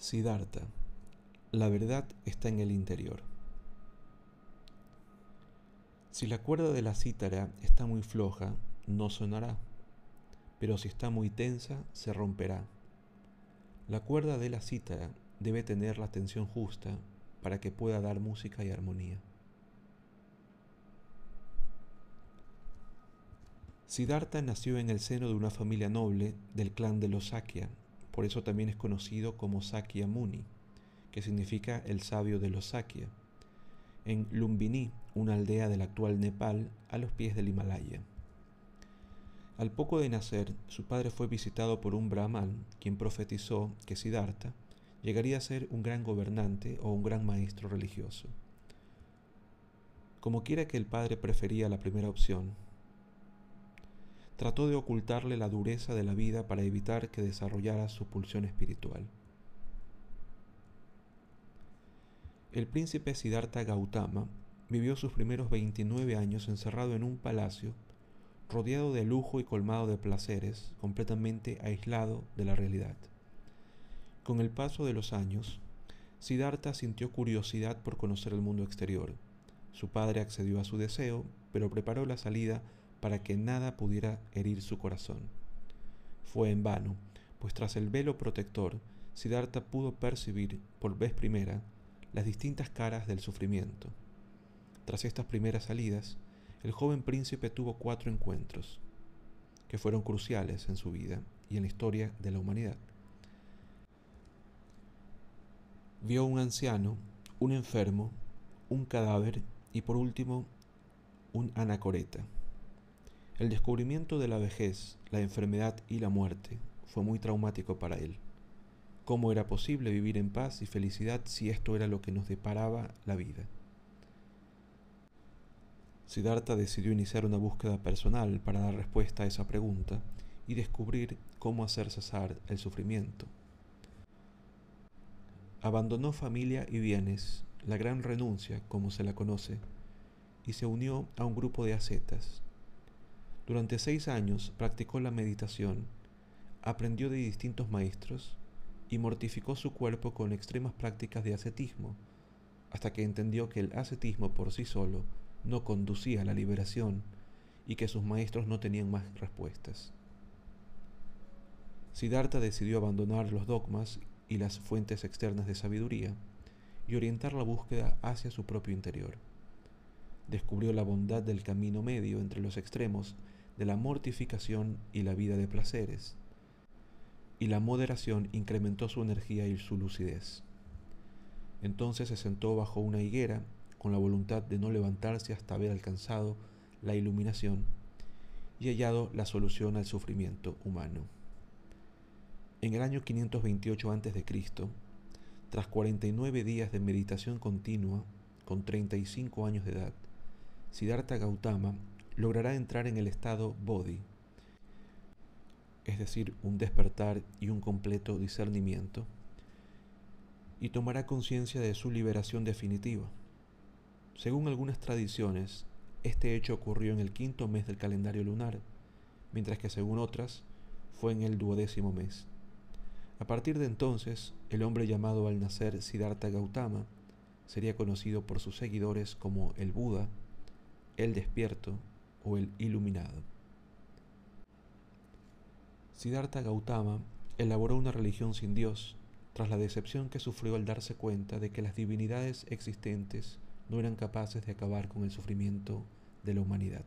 Siddhartha, la verdad está en el interior. Si la cuerda de la cítara está muy floja, no sonará, pero si está muy tensa, se romperá. La cuerda de la cítara debe tener la tensión justa para que pueda dar música y armonía. Siddhartha nació en el seno de una familia noble del clan de los Sakya, por eso también es conocido como Sakya Muni, que significa el sabio de los Sakya, en Lumbini, una aldea del actual Nepal, a los pies del Himalaya. Al poco de nacer, su padre fue visitado por un brahman, quien profetizó que Siddhartha llegaría a ser un gran gobernante o un gran maestro religioso. Como quiera que el padre prefería la primera opción, trató de ocultarle la dureza de la vida para evitar que desarrollara su pulsión espiritual. El príncipe Siddhartha Gautama vivió sus primeros 29 años encerrado en un palacio, rodeado de lujo y colmado de placeres, completamente aislado de la realidad. Con el paso de los años, Siddhartha sintió curiosidad por conocer el mundo exterior. Su padre accedió a su deseo, pero preparó la salida para que nada pudiera herir su corazón. Fue en vano, pues tras el velo protector, Siddhartha pudo percibir por vez primera las distintas caras del sufrimiento. Tras estas primeras salidas, el joven príncipe tuvo cuatro encuentros, que fueron cruciales en su vida y en la historia de la humanidad. Vio un anciano, un enfermo, un cadáver y por último un anacoreta. El descubrimiento de la vejez, la enfermedad y la muerte fue muy traumático para él. ¿Cómo era posible vivir en paz y felicidad si esto era lo que nos deparaba la vida? Siddhartha decidió iniciar una búsqueda personal para dar respuesta a esa pregunta y descubrir cómo hacer cesar el sufrimiento. Abandonó familia y bienes, la gran renuncia, como se la conoce, y se unió a un grupo de ascetas, durante seis años practicó la meditación, aprendió de distintos maestros y mortificó su cuerpo con extremas prácticas de ascetismo, hasta que entendió que el ascetismo por sí solo no conducía a la liberación y que sus maestros no tenían más respuestas. Siddhartha decidió abandonar los dogmas y las fuentes externas de sabiduría y orientar la búsqueda hacia su propio interior. Descubrió la bondad del camino medio entre los extremos de la mortificación y la vida de placeres, y la moderación incrementó su energía y su lucidez. Entonces se sentó bajo una higuera con la voluntad de no levantarse hasta haber alcanzado la iluminación y hallado la solución al sufrimiento humano. En el año 528 a.C., tras 49 días de meditación continua, con 35 años de edad, Siddhartha Gautama logrará entrar en el estado bodhi, es decir, un despertar y un completo discernimiento, y tomará conciencia de su liberación definitiva. Según algunas tradiciones, este hecho ocurrió en el quinto mes del calendario lunar, mientras que según otras fue en el duodécimo mes. A partir de entonces, el hombre llamado al nacer Siddhartha Gautama sería conocido por sus seguidores como el Buda, el despierto o el iluminado. Siddhartha Gautama elaboró una religión sin Dios tras la decepción que sufrió al darse cuenta de que las divinidades existentes no eran capaces de acabar con el sufrimiento de la humanidad.